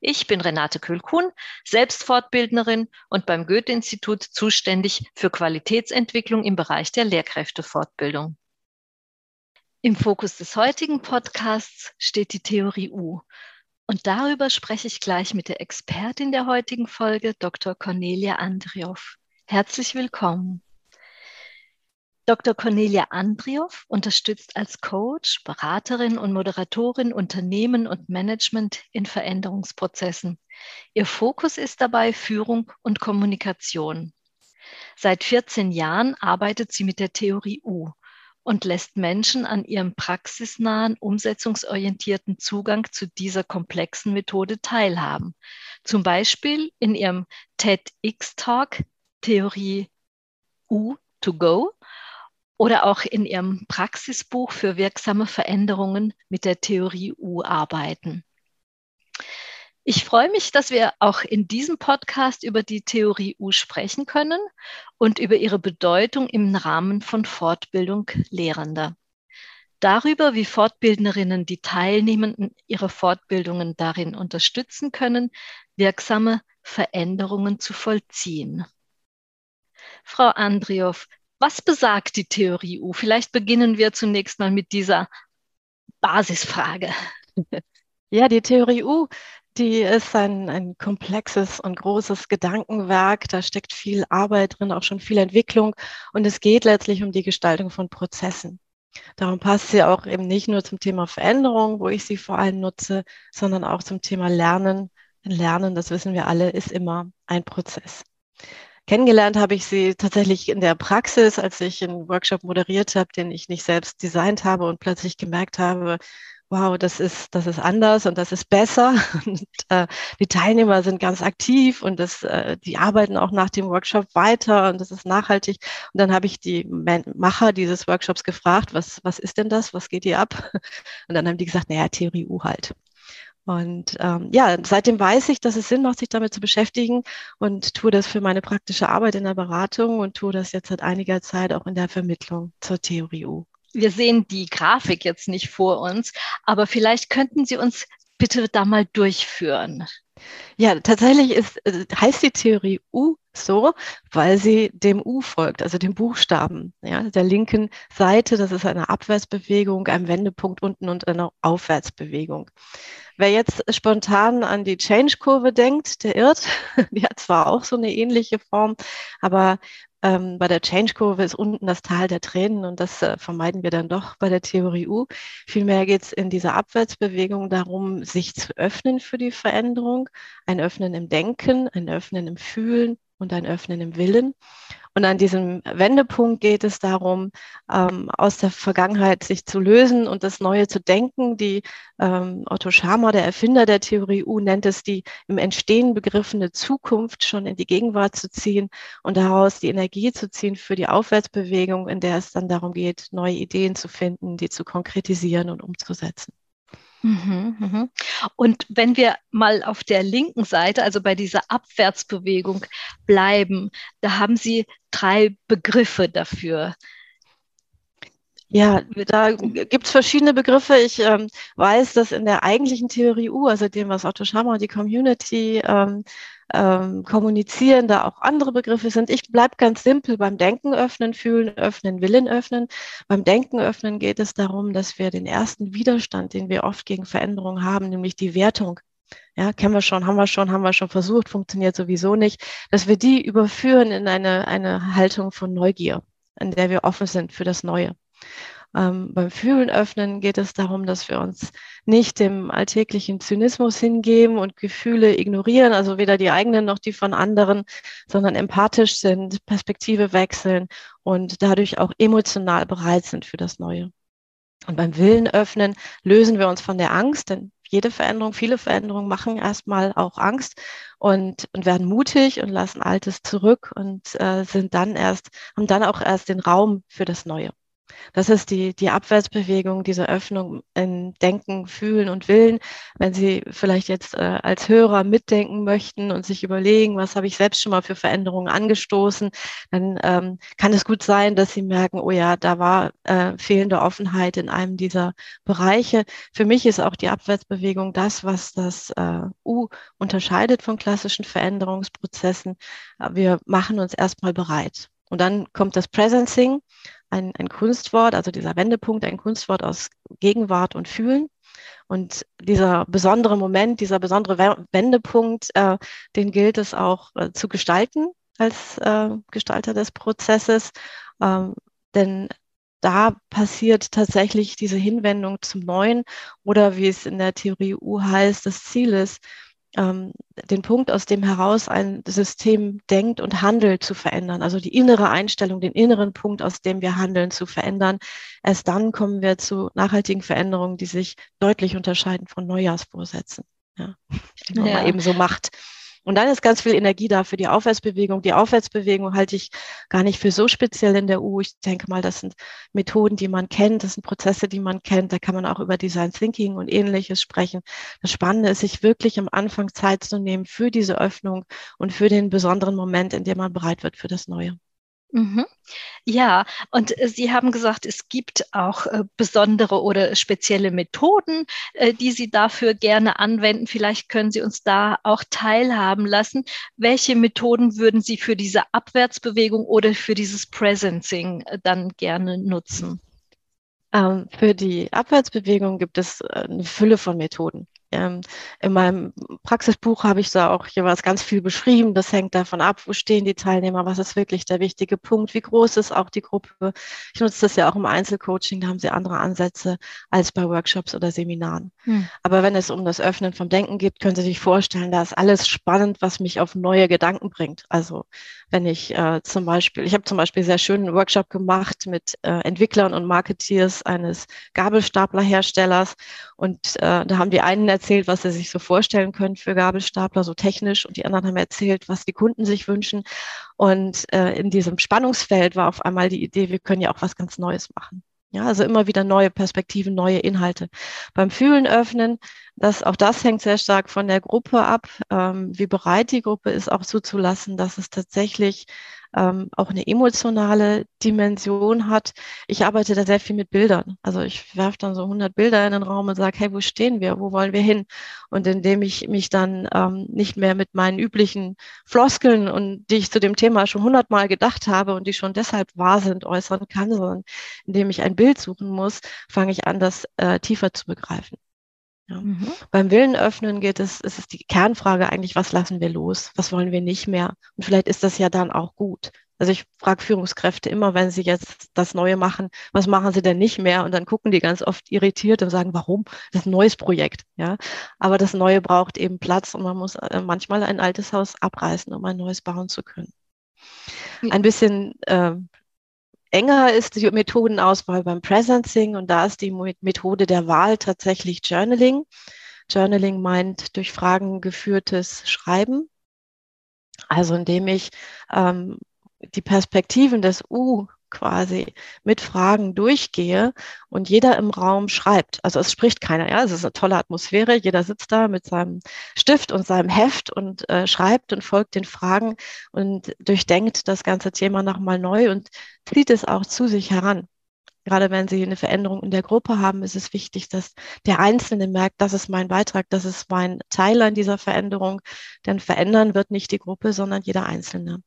Ich bin Renate Kühlkuhn, selbst und beim Goethe-Institut zuständig für Qualitätsentwicklung im Bereich der Lehrkräftefortbildung. Im Fokus des heutigen Podcasts steht die Theorie U. Und darüber spreche ich gleich mit der Expertin der heutigen Folge, Dr. Cornelia Andriow. Herzlich willkommen. Dr. Cornelia Andriow unterstützt als Coach, Beraterin und Moderatorin Unternehmen und Management in Veränderungsprozessen. Ihr Fokus ist dabei Führung und Kommunikation. Seit 14 Jahren arbeitet sie mit der Theorie U und lässt Menschen an ihrem praxisnahen, umsetzungsorientierten Zugang zu dieser komplexen Methode teilhaben. Zum Beispiel in ihrem TEDx-Talk Theorie U to Go oder auch in Ihrem Praxisbuch für wirksame Veränderungen mit der Theorie U arbeiten. Ich freue mich, dass wir auch in diesem Podcast über die Theorie U sprechen können und über ihre Bedeutung im Rahmen von Fortbildung Lehrender. Darüber, wie Fortbildnerinnen die Teilnehmenden ihrer Fortbildungen darin unterstützen können, wirksame Veränderungen zu vollziehen. Frau Andriow, was besagt die Theorie U? Vielleicht beginnen wir zunächst mal mit dieser Basisfrage. Ja, die Theorie U, die ist ein, ein komplexes und großes Gedankenwerk. Da steckt viel Arbeit drin, auch schon viel Entwicklung. Und es geht letztlich um die Gestaltung von Prozessen. Darum passt sie auch eben nicht nur zum Thema Veränderung, wo ich sie vor allem nutze, sondern auch zum Thema Lernen. Lernen, das wissen wir alle, ist immer ein Prozess. Kennengelernt habe ich sie tatsächlich in der Praxis, als ich einen Workshop moderiert habe, den ich nicht selbst designt habe und plötzlich gemerkt habe, wow, das ist, das ist anders und das ist besser. Und äh, die Teilnehmer sind ganz aktiv und das, äh, die arbeiten auch nach dem Workshop weiter und das ist nachhaltig. Und dann habe ich die Macher dieses Workshops gefragt, was, was ist denn das? Was geht hier ab? Und dann haben die gesagt, naja, Theorie U halt. Und ähm, ja, seitdem weiß ich, dass es Sinn macht, sich damit zu beschäftigen und tue das für meine praktische Arbeit in der Beratung und tue das jetzt seit einiger Zeit auch in der Vermittlung zur Theorie U. Wir sehen die Grafik jetzt nicht vor uns, aber vielleicht könnten Sie uns bitte da mal durchführen. Ja, tatsächlich ist, äh, heißt die Theorie U so, weil sie dem U folgt, also dem Buchstaben, ja, der linken Seite. Das ist eine Abwärtsbewegung, ein Wendepunkt unten und eine Aufwärtsbewegung. Wer jetzt spontan an die Change-Kurve denkt, der irrt. Die hat zwar auch so eine ähnliche Form, aber ähm, bei der Change-Kurve ist unten das Tal der Tränen und das äh, vermeiden wir dann doch bei der Theorie U. Vielmehr geht es in dieser Abwärtsbewegung darum, sich zu öffnen für die Veränderung, ein Öffnen im Denken, ein Öffnen im Fühlen und ein Öffnen im Willen. Und an diesem Wendepunkt geht es darum, ähm, aus der Vergangenheit sich zu lösen und das Neue zu denken. Die ähm, Otto Scharmer, der Erfinder der Theorie U, nennt es die im Entstehen begriffene Zukunft schon in die Gegenwart zu ziehen und daraus die Energie zu ziehen für die Aufwärtsbewegung, in der es dann darum geht, neue Ideen zu finden, die zu konkretisieren und umzusetzen. Mhm, mhm. Und wenn wir mal auf der linken Seite, also bei dieser Abwärtsbewegung bleiben, da haben Sie drei Begriffe dafür. Ja, da gibt es verschiedene Begriffe. Ich ähm, weiß, dass in der eigentlichen Theorie U, also dem, was Otto Schammer und die Community ähm, ähm, kommunizieren, da auch andere Begriffe sind. Ich bleibe ganz simpel beim Denken öffnen, fühlen öffnen, Willen öffnen. Beim Denken öffnen geht es darum, dass wir den ersten Widerstand, den wir oft gegen Veränderungen haben, nämlich die Wertung, ja, kennen wir schon, haben wir schon, haben wir schon versucht, funktioniert sowieso nicht, dass wir die überführen in eine, eine Haltung von Neugier, in der wir offen sind für das Neue. Ähm, beim Fühlen öffnen geht es darum, dass wir uns nicht dem alltäglichen Zynismus hingeben und Gefühle ignorieren, also weder die eigenen noch die von anderen, sondern empathisch sind, Perspektive wechseln und dadurch auch emotional bereit sind für das Neue. Und beim Willen öffnen lösen wir uns von der Angst, denn jede Veränderung, viele Veränderungen machen erstmal auch Angst und, und werden mutig und lassen Altes zurück und äh, sind dann erst, haben dann auch erst den Raum für das Neue. Das ist die, die Abwärtsbewegung, diese Öffnung in Denken, Fühlen und Willen. Wenn Sie vielleicht jetzt äh, als Hörer mitdenken möchten und sich überlegen, was habe ich selbst schon mal für Veränderungen angestoßen, dann ähm, kann es gut sein, dass Sie merken, oh ja, da war äh, fehlende Offenheit in einem dieser Bereiche. Für mich ist auch die Abwärtsbewegung das, was das äh, U unterscheidet von klassischen Veränderungsprozessen. Wir machen uns erstmal bereit. Und dann kommt das Presencing ein, ein Kunstwort, also dieser Wendepunkt, ein Kunstwort aus Gegenwart und Fühlen. Und dieser besondere Moment, dieser besondere Wendepunkt, äh, den gilt es auch äh, zu gestalten als äh, Gestalter des Prozesses. Ähm, denn da passiert tatsächlich diese Hinwendung zum Neuen oder wie es in der Theorie U heißt, das Ziel ist, ähm, den Punkt, aus dem heraus ein System denkt und handelt, zu verändern. Also die innere Einstellung, den inneren Punkt, aus dem wir handeln, zu verändern. Erst dann kommen wir zu nachhaltigen Veränderungen, die sich deutlich unterscheiden von Neujahrsvorsätzen. Ja, die man ja. mal eben so macht. Und dann ist ganz viel Energie da für die Aufwärtsbewegung. Die Aufwärtsbewegung halte ich gar nicht für so speziell in der U. Ich denke mal, das sind Methoden, die man kennt, das sind Prozesse, die man kennt. Da kann man auch über Design Thinking und ähnliches sprechen. Das Spannende ist, sich wirklich am Anfang Zeit zu nehmen für diese Öffnung und für den besonderen Moment, in dem man bereit wird für das Neue. Mhm. Ja, und äh, Sie haben gesagt, es gibt auch äh, besondere oder spezielle Methoden, äh, die Sie dafür gerne anwenden. Vielleicht können Sie uns da auch teilhaben lassen. Welche Methoden würden Sie für diese Abwärtsbewegung oder für dieses Presencing äh, dann gerne nutzen? Ähm, für die Abwärtsbewegung gibt es äh, eine Fülle von Methoden. Ähm, in meinem Praxisbuch habe ich da auch jeweils ganz viel beschrieben. Das hängt davon ab, wo stehen die Teilnehmer, was ist wirklich der wichtige Punkt, wie groß ist auch die Gruppe. Ich nutze das ja auch im Einzelcoaching, da haben sie andere Ansätze als bei Workshops oder Seminaren. Hm. Aber wenn es um das Öffnen vom Denken geht, können Sie sich vorstellen, da ist alles spannend, was mich auf neue Gedanken bringt. Also wenn ich äh, zum Beispiel, ich habe zum Beispiel sehr schönen Workshop gemacht mit äh, Entwicklern und Marketeers eines Gabelstaplerherstellers und äh, da haben die einen erzählt, was sie sich so vorstellen können für Gabelstapler, so technisch und die anderen haben erzählt, was die Kunden sich wünschen und äh, in diesem Spannungsfeld war auf einmal die Idee, wir können ja auch was ganz Neues machen. Ja, also immer wieder neue Perspektiven, neue Inhalte. Beim Fühlen öffnen, das, auch das hängt sehr stark von der Gruppe ab, ähm, wie bereit die Gruppe ist, auch zuzulassen, dass es tatsächlich ähm, auch eine emotionale Dimension hat. Ich arbeite da sehr viel mit Bildern. Also ich werfe dann so 100 Bilder in den Raum und sage, hey, wo stehen wir? Wo wollen wir hin? Und indem ich mich dann ähm, nicht mehr mit meinen üblichen Floskeln und die ich zu dem Thema schon hundertmal gedacht habe und die schon deshalb wahr sind, äußern kann, sondern indem ich ein Bild suchen muss, fange ich an, das äh, tiefer zu begreifen. Ja. Mhm. Beim Willen öffnen geht es, es ist die Kernfrage eigentlich, was lassen wir los? Was wollen wir nicht mehr? Und vielleicht ist das ja dann auch gut. Also ich frage Führungskräfte immer, wenn sie jetzt das Neue machen, was machen sie denn nicht mehr? Und dann gucken die ganz oft irritiert und sagen, warum? Das ist ein neues Projekt, ja. Aber das Neue braucht eben Platz und man muss äh, manchmal ein altes Haus abreißen, um ein neues bauen zu können. Ein bisschen äh, enger ist die Methodenauswahl beim Presencing und da ist die Methode der Wahl tatsächlich Journaling. Journaling meint durch Fragen geführtes Schreiben. Also indem ich ähm, die Perspektiven des U quasi mit Fragen durchgehe und jeder im Raum schreibt. Also es spricht keiner, ja, es ist eine tolle Atmosphäre. Jeder sitzt da mit seinem Stift und seinem Heft und äh, schreibt und folgt den Fragen und durchdenkt das ganze Thema nochmal neu und zieht es auch zu sich heran. Gerade wenn Sie eine Veränderung in der Gruppe haben, ist es wichtig, dass der Einzelne merkt, das ist mein Beitrag, das ist mein Teil an dieser Veränderung. Denn verändern wird nicht die Gruppe, sondern jeder Einzelne.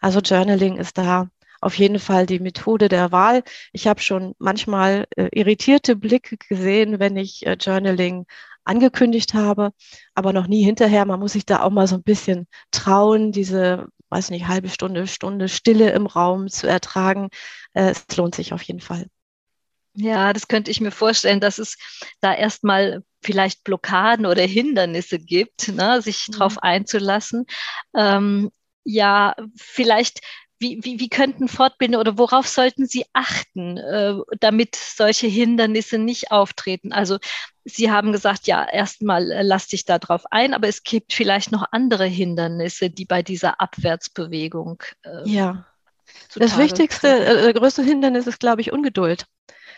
Also Journaling ist da auf jeden Fall die Methode der Wahl. Ich habe schon manchmal äh, irritierte Blicke gesehen, wenn ich äh, Journaling angekündigt habe, aber noch nie hinterher. Man muss sich da auch mal so ein bisschen trauen, diese, weiß nicht, halbe Stunde, Stunde Stille im Raum zu ertragen. Äh, es lohnt sich auf jeden Fall. Ja, das könnte ich mir vorstellen, dass es da erstmal vielleicht Blockaden oder Hindernisse gibt, ne, sich mhm. darauf einzulassen. Ähm, ja, vielleicht wie, wie, wie könnten Fortbildende oder worauf sollten Sie achten, äh, damit solche Hindernisse nicht auftreten? Also Sie haben gesagt, ja, erstmal äh, lass dich da drauf ein, aber es gibt vielleicht noch andere Hindernisse, die bei dieser Abwärtsbewegung. Äh, ja. Das Wichtigste, äh, größte Hindernis ist, glaube ich, Ungeduld.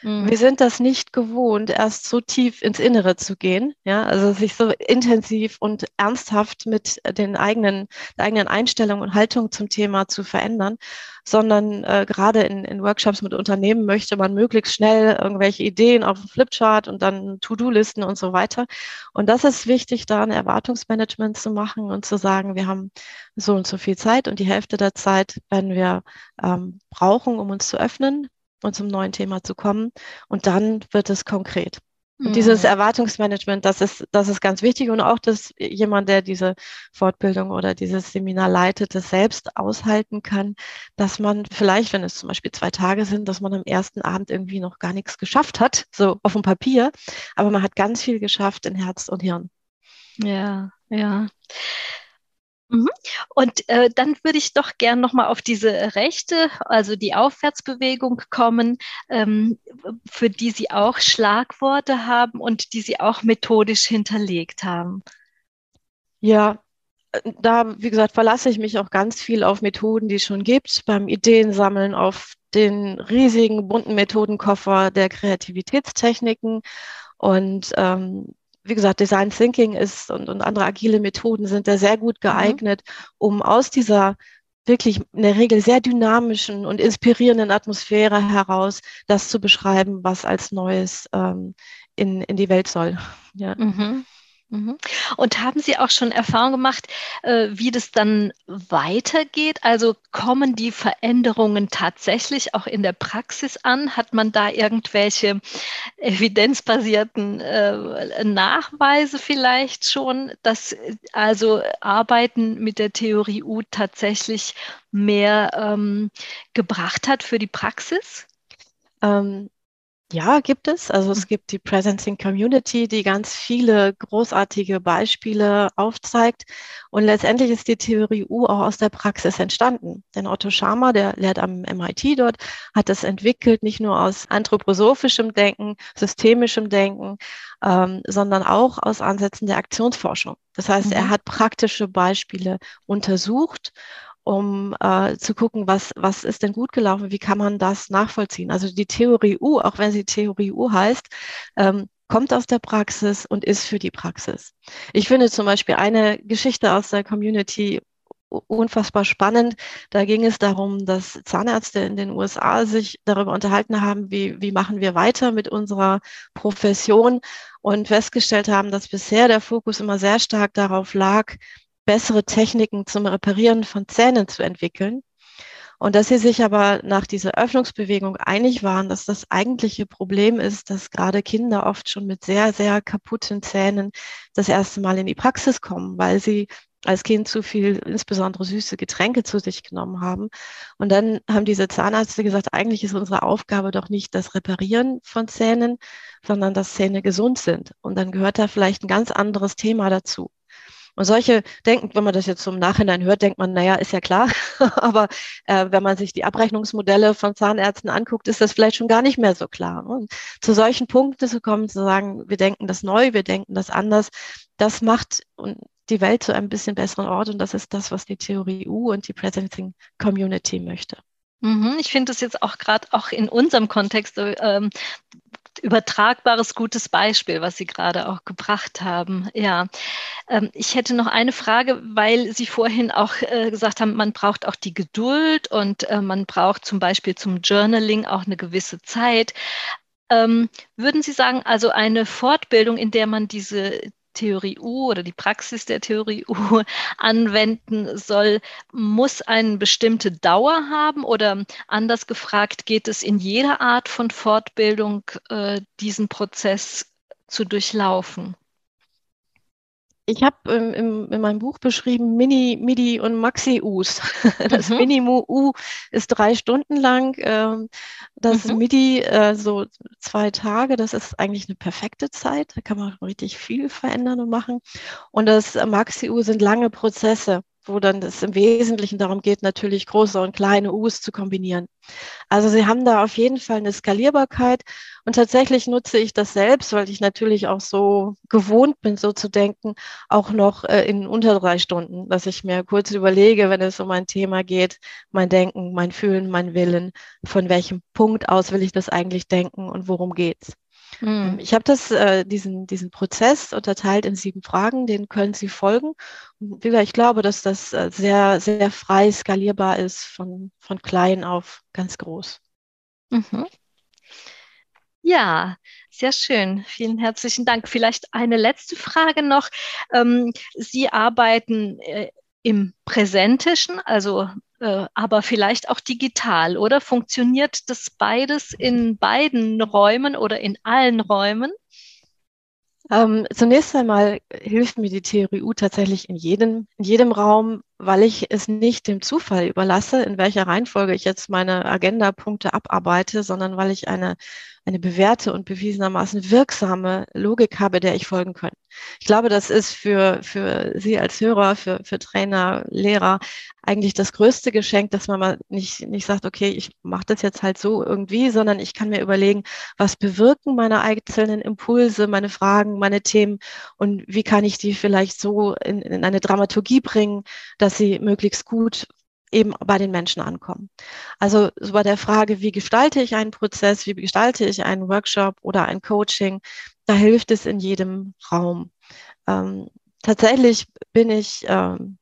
Mhm. Wir sind das nicht gewohnt, erst so tief ins Innere zu gehen, ja, also sich so intensiv und ernsthaft mit den eigenen, der eigenen Einstellungen und Haltung zum Thema zu verändern, sondern äh, gerade in, in Workshops mit Unternehmen möchte man möglichst schnell irgendwelche Ideen auf dem Flipchart und dann To-Do-Listen und so weiter. Und das ist wichtig, da ein Erwartungsmanagement zu machen und zu sagen, wir haben so und so viel Zeit und die Hälfte der Zeit werden wir ähm, brauchen, um uns zu öffnen und zum neuen Thema zu kommen. Und dann wird es konkret. Und mhm. dieses Erwartungsmanagement, das ist, das ist ganz wichtig. Und auch, dass jemand, der diese Fortbildung oder dieses Seminar leitet, das selbst aushalten kann, dass man vielleicht, wenn es zum Beispiel zwei Tage sind, dass man am ersten Abend irgendwie noch gar nichts geschafft hat, so auf dem Papier. Aber man hat ganz viel geschafft in Herz und Hirn. Ja, ja. Mhm. Und äh, dann würde ich doch gern nochmal auf diese Rechte, also die Aufwärtsbewegung kommen, ähm, für die Sie auch Schlagworte haben und die Sie auch methodisch hinterlegt haben. Ja, da, wie gesagt, verlasse ich mich auch ganz viel auf Methoden, die es schon gibt, beim Ideensammeln, auf den riesigen bunten Methodenkoffer der Kreativitätstechniken. Und ähm, wie gesagt, Design Thinking ist und, und andere agile Methoden sind da sehr gut mhm. geeignet, mhm. um aus dieser wirklich in der Regel sehr dynamischen und inspirierenden Atmosphäre heraus das zu beschreiben, was als Neues ähm, in, in die Welt soll. Ja. Mhm. Mhm. Und haben Sie auch schon Erfahrung gemacht, äh, wie das dann weitergeht? Also kommen die Veränderungen tatsächlich auch in der Praxis an? Hat man da irgendwelche evidenzbasierten äh, Nachweise vielleicht schon, dass also Arbeiten mit der Theorie U tatsächlich mehr ähm, gebracht hat für die Praxis? Ähm, ja, gibt es. Also es gibt die Presencing Community, die ganz viele großartige Beispiele aufzeigt. Und letztendlich ist die Theorie U auch aus der Praxis entstanden. Denn Otto Schama, der lehrt am MIT dort, hat es entwickelt, nicht nur aus anthroposophischem Denken, systemischem Denken, ähm, sondern auch aus Ansätzen der Aktionsforschung. Das heißt, mhm. er hat praktische Beispiele untersucht um äh, zu gucken, was, was ist denn gut gelaufen, wie kann man das nachvollziehen. Also die Theorie U, auch wenn sie Theorie U heißt, ähm, kommt aus der Praxis und ist für die Praxis. Ich finde zum Beispiel eine Geschichte aus der Community unfassbar spannend. Da ging es darum, dass Zahnärzte in den USA sich darüber unterhalten haben, wie, wie machen wir weiter mit unserer Profession und festgestellt haben, dass bisher der Fokus immer sehr stark darauf lag, bessere Techniken zum Reparieren von Zähnen zu entwickeln. Und dass sie sich aber nach dieser Öffnungsbewegung einig waren, dass das eigentliche Problem ist, dass gerade Kinder oft schon mit sehr, sehr kaputten Zähnen das erste Mal in die Praxis kommen, weil sie als Kind zu viel, insbesondere süße Getränke zu sich genommen haben. Und dann haben diese Zahnärzte gesagt, eigentlich ist unsere Aufgabe doch nicht das Reparieren von Zähnen, sondern dass Zähne gesund sind. Und dann gehört da vielleicht ein ganz anderes Thema dazu. Und solche denken, wenn man das jetzt zum Nachhinein hört, denkt man, naja, ist ja klar. Aber äh, wenn man sich die Abrechnungsmodelle von Zahnärzten anguckt, ist das vielleicht schon gar nicht mehr so klar. Und zu solchen Punkten zu kommen, zu sagen, wir denken das neu, wir denken das anders, das macht die Welt zu einem bisschen besseren Ort. Und das ist das, was die Theorie U und die Presenting Community möchte. Mhm, ich finde das jetzt auch gerade auch in unserem Kontext ähm, übertragbares, gutes Beispiel, was Sie gerade auch gebracht haben. Ja, ähm, ich hätte noch eine Frage, weil Sie vorhin auch äh, gesagt haben, man braucht auch die Geduld und äh, man braucht zum Beispiel zum Journaling auch eine gewisse Zeit. Ähm, würden Sie sagen, also eine Fortbildung, in der man diese Theorie U oder die Praxis der Theorie U anwenden soll, muss eine bestimmte Dauer haben oder anders gefragt, geht es in jeder Art von Fortbildung, äh, diesen Prozess zu durchlaufen? Ich habe ähm, im, in meinem Buch beschrieben Mini, Midi und Maxi-Us. Das mhm. Mini-U ist drei Stunden lang. Ähm, das mhm. Midi äh, so zwei Tage. Das ist eigentlich eine perfekte Zeit. Da kann man richtig viel verändern und machen. Und das Maxi-U sind lange Prozesse wo dann es im Wesentlichen darum geht, natürlich große und kleine U's zu kombinieren. Also sie haben da auf jeden Fall eine Skalierbarkeit und tatsächlich nutze ich das selbst, weil ich natürlich auch so gewohnt bin, so zu denken, auch noch äh, in unter drei Stunden, dass ich mir kurz überlege, wenn es um ein Thema geht, mein Denken, mein Fühlen, mein Willen, von welchem Punkt aus will ich das eigentlich denken und worum geht's. Mhm. Ich habe das, äh, diesen, diesen Prozess unterteilt in sieben Fragen, den können Sie folgen. Und ich glaube, dass das äh, sehr, sehr frei skalierbar ist, von, von klein auf ganz groß. Mhm. Ja, sehr schön. Vielen herzlichen Dank. Vielleicht eine letzte Frage noch. Ähm, Sie arbeiten äh, im Präsentischen, also äh, aber vielleicht auch digital, oder? Funktioniert das beides in beiden Räumen oder in allen Räumen? Ähm, zunächst einmal hilft mir die Theorie U tatsächlich in jedem, in jedem Raum, weil ich es nicht dem Zufall überlasse, in welcher Reihenfolge ich jetzt meine Agendapunkte abarbeite, sondern weil ich eine eine bewährte und bewiesenermaßen wirksame Logik habe, der ich folgen kann. Ich glaube, das ist für, für Sie als Hörer, für, für Trainer, Lehrer eigentlich das größte Geschenk, dass man mal nicht, nicht sagt, okay, ich mache das jetzt halt so irgendwie, sondern ich kann mir überlegen, was bewirken meine einzelnen Impulse, meine Fragen, meine Themen und wie kann ich die vielleicht so in, in eine Dramaturgie bringen, dass sie möglichst gut eben bei den Menschen ankommen. Also so bei der Frage, wie gestalte ich einen Prozess, wie gestalte ich einen Workshop oder ein Coaching, da hilft es in jedem Raum. Ähm, tatsächlich bin ich ähm,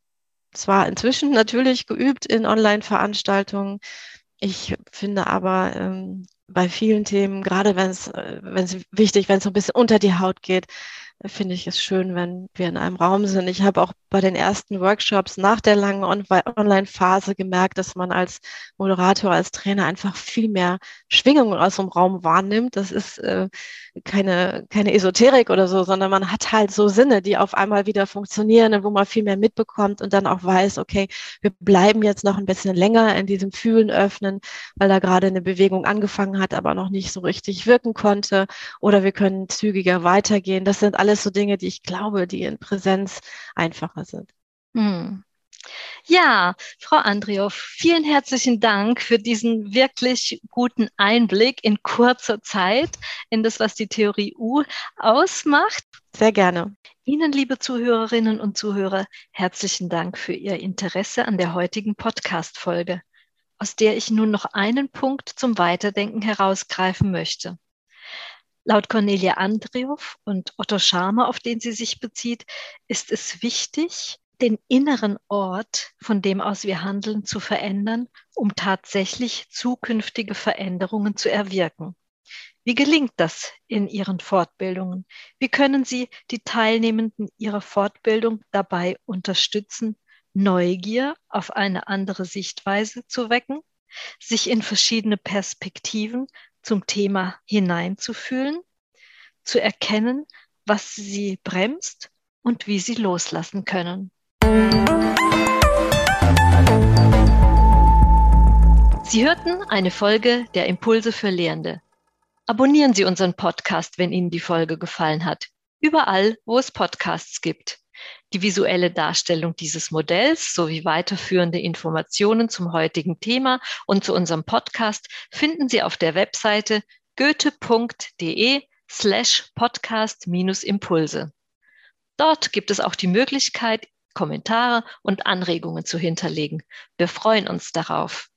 zwar inzwischen natürlich geübt in Online-Veranstaltungen, ich finde aber ähm, bei vielen Themen, gerade wenn es äh, wichtig, wenn es so ein bisschen unter die Haut geht, finde ich es schön, wenn wir in einem Raum sind. Ich habe auch bei den ersten Workshops nach der langen Online-Phase gemerkt, dass man als Moderator, als Trainer einfach viel mehr Schwingungen aus dem Raum wahrnimmt. Das ist äh, keine, keine Esoterik oder so, sondern man hat halt so Sinne, die auf einmal wieder funktionieren und wo man viel mehr mitbekommt und dann auch weiß, okay, wir bleiben jetzt noch ein bisschen länger in diesem Fühlen öffnen, weil da gerade eine Bewegung angefangen hat, aber noch nicht so richtig wirken konnte. Oder wir können zügiger weitergehen. Das sind alles so Dinge, die ich glaube, die in Präsenz einfacher sind. Hm. Ja, Frau Andriow, vielen herzlichen Dank für diesen wirklich guten Einblick in kurzer Zeit in das, was die Theorie U ausmacht. Sehr gerne. Ihnen, liebe Zuhörerinnen und Zuhörer, herzlichen Dank für Ihr Interesse an der heutigen Podcast-Folge, aus der ich nun noch einen Punkt zum Weiterdenken herausgreifen möchte. Laut Cornelia Andriow und Otto Scharmer, auf den sie sich bezieht, ist es wichtig, den inneren Ort, von dem aus wir handeln, zu verändern, um tatsächlich zukünftige Veränderungen zu erwirken. Wie gelingt das in Ihren Fortbildungen? Wie können Sie die Teilnehmenden Ihrer Fortbildung dabei unterstützen, Neugier auf eine andere Sichtweise zu wecken, sich in verschiedene Perspektiven zum Thema hineinzufühlen, zu erkennen, was sie bremst und wie sie loslassen können. Sie hörten eine Folge der Impulse für Lehrende. Abonnieren Sie unseren Podcast, wenn Ihnen die Folge gefallen hat. Überall, wo es Podcasts gibt. Die visuelle Darstellung dieses Modells sowie weiterführende Informationen zum heutigen Thema und zu unserem Podcast finden Sie auf der Webseite goethe.de slash podcast-impulse. Dort gibt es auch die Möglichkeit, Kommentare und Anregungen zu hinterlegen. Wir freuen uns darauf.